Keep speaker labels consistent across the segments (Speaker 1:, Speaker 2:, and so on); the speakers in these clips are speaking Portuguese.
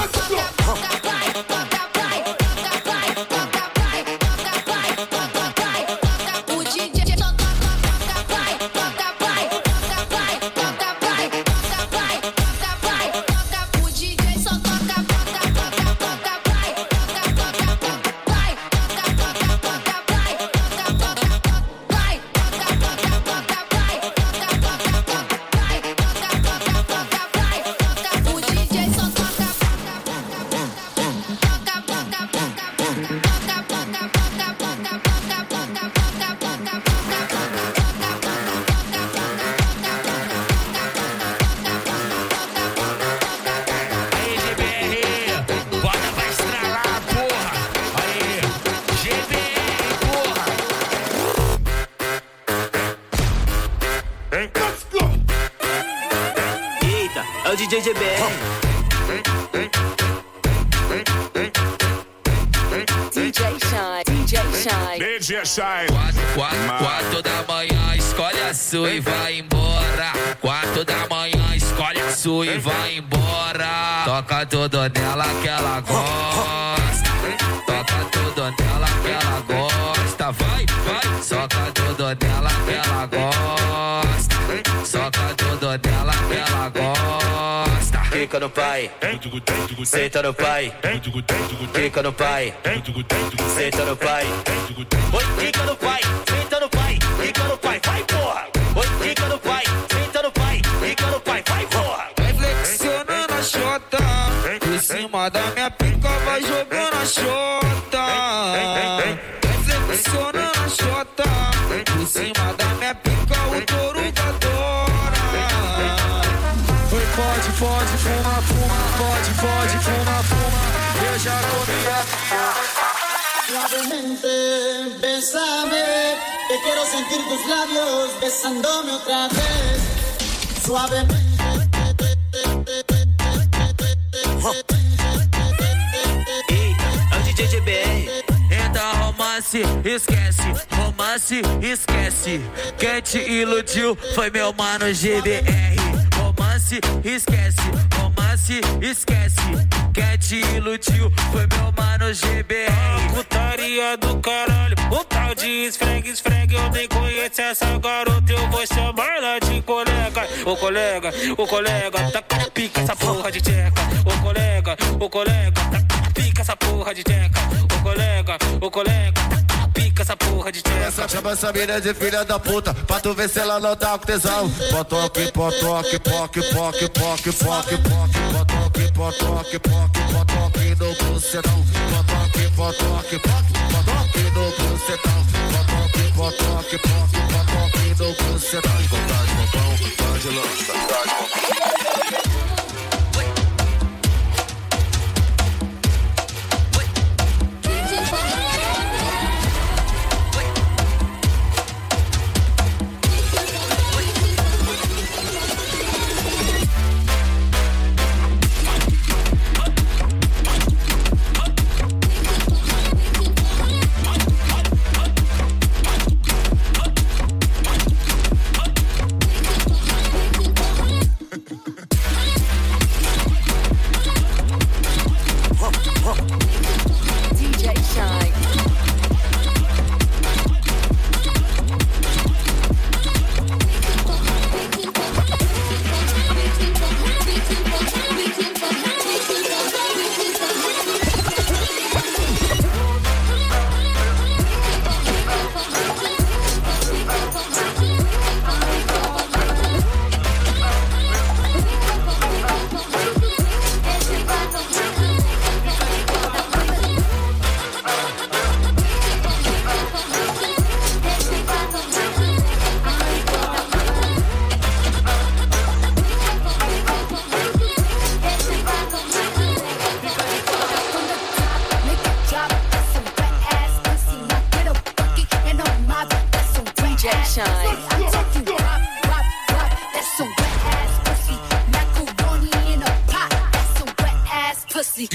Speaker 1: Let's
Speaker 2: fuck. É o DJ GBR.
Speaker 3: DJ Shine, DJ Shine.
Speaker 4: DJ Shine.
Speaker 1: Quatro, quatro, quatro da manhã, escolhe a sua e vai embora. Quatro da manhã, escolhe a sua e vai embora. Toca tudo nela que ela gosta. Toca tudo nela que ela gosta. Vai, vai, soca tudo nela que ela gosta. Soca tudo nela que ela gosta.
Speaker 2: Fica no pai, senta no pai. Fica no pai, senta no pai. Oi, fica no pai, senta no pai. Fica no pai, vai porra. Oi, fica no pai, senta no pai. Fica no pai, vai porra.
Speaker 1: Vai flexionando a chota Por cima da minha pica vai jogando a chota
Speaker 5: pode, pode, fuma, fuma. Eu já comi a
Speaker 6: Suavemente, bésame, que quiero sentir tus labios besándome otra vez. Suavemente.
Speaker 2: Eita, é
Speaker 1: romance, esquece Romance, esquece. Quem te iludiu foi meu mano GBR. Romance, esquece. Romance, esquece. Quem te iludiu foi meu mano GBR.
Speaker 4: Putaria do caralho, o tal de esfregue, esfregue. Eu nem conheço essa garota, eu vou chamar ela de colega. Ô colega, ô colega, tá pica essa porra de tcheca. Ô colega, ô colega, tá pica essa porra de tcheca. Ô colega, ô colega, tá pica essa porra de tcheca.
Speaker 7: Essa chama essa mina de filha da puta, pra tu ver se ela não tá com tesão. Potoque, potoque, poque, poque, poque, poque, poque, potoque, potoque, poque, potoque no bucetão. Potoque, potoque, poque, potoque no bucetão. Potoque, potoque, poque, potoque no bucetão. Vontade, popão, pode lançar.
Speaker 3: DJ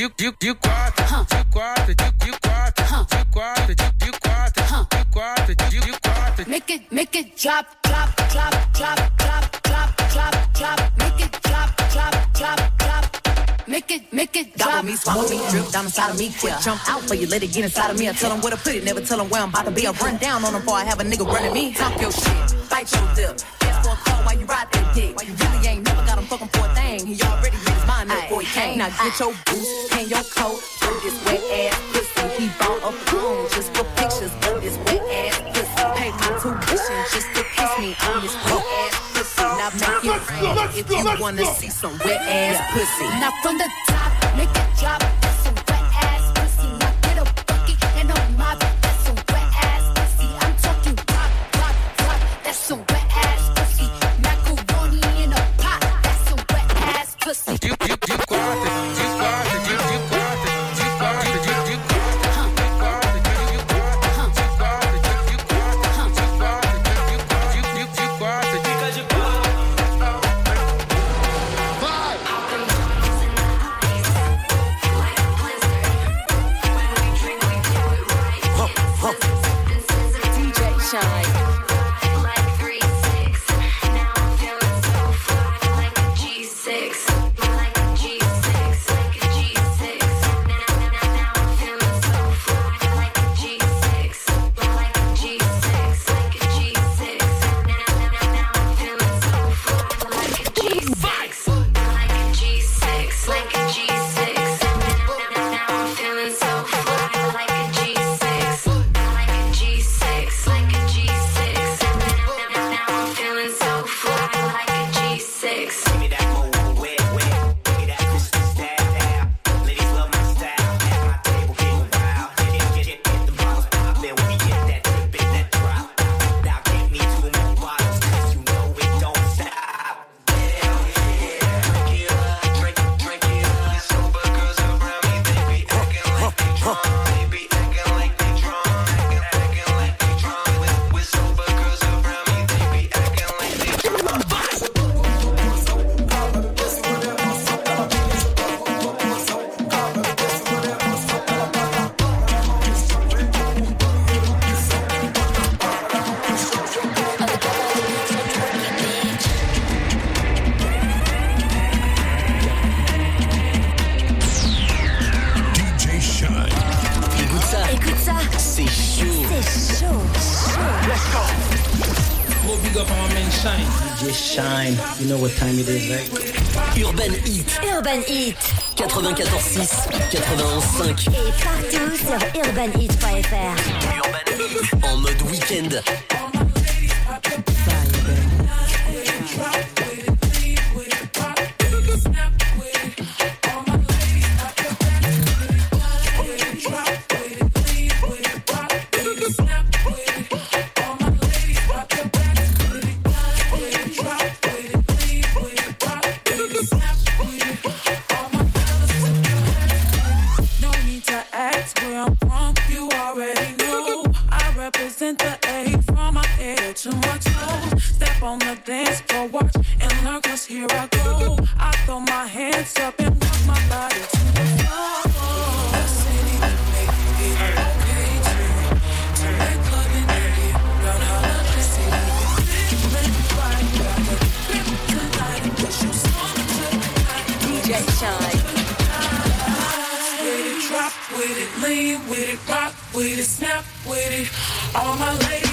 Speaker 1: De, de, de quatro, de quatro, de, de quatro, de quatro, de, de quatro, de quatro, de, de quatro.
Speaker 8: Make it, make it drop, drop, drop, drop, drop, drop, drop, drop. Make it drop, drop, drop, drop. Make it, make it drop.
Speaker 9: Gobble me, swallow me, drip down inside of me. Quick jump out for you, let it get inside of me. I tell them where to put it, never tell them where I'm about to be. I run down on them before I have a nigga running me. Talk your shit, bite your lip. Ask for call while you ride that dick. Why you really ain't never got him fucking for a thing. He already made his mind up before he came. Now get your boots and your coat. Throw this wet ass pussy. He bought a phone just for pictures of this wet ass pussy. Pay my tuition just to kiss me on this wet ass pussy. Now make it rain if you wanna see some wet ass pussy.
Speaker 8: Now from the top, make it drop.
Speaker 10: Urban Heat.
Speaker 11: Urban Heat.
Speaker 10: 94.6, 91.5.
Speaker 11: Et partout sur urbanheat.fr.
Speaker 10: Urban Heat en mode week-end.
Speaker 3: time.
Speaker 12: With it, drop with it, lean with it, rock with it, snap with it. All my ladies.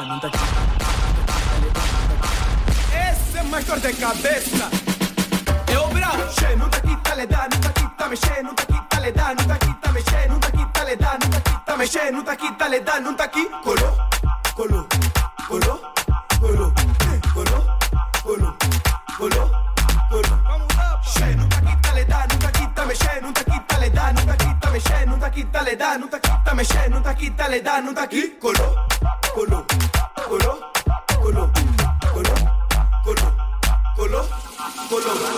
Speaker 13: levanta. Ese es más de cabeza. Eu bravo, che, nunca quita
Speaker 14: le da, nunca quita me che, nunca quita le da, nunca quita me che, nunca quita le da, non nunca quita me che, nunca quita le da, nunca qui, colo, colo, colo, colo, colo, colo, colo, colo. Che, nunca quita le da, non nunca quita me che, nunca quita le da, non nunca quita me che, nunca quita le da, nunca quita me che, nunca quita le da, nunca qui, colo.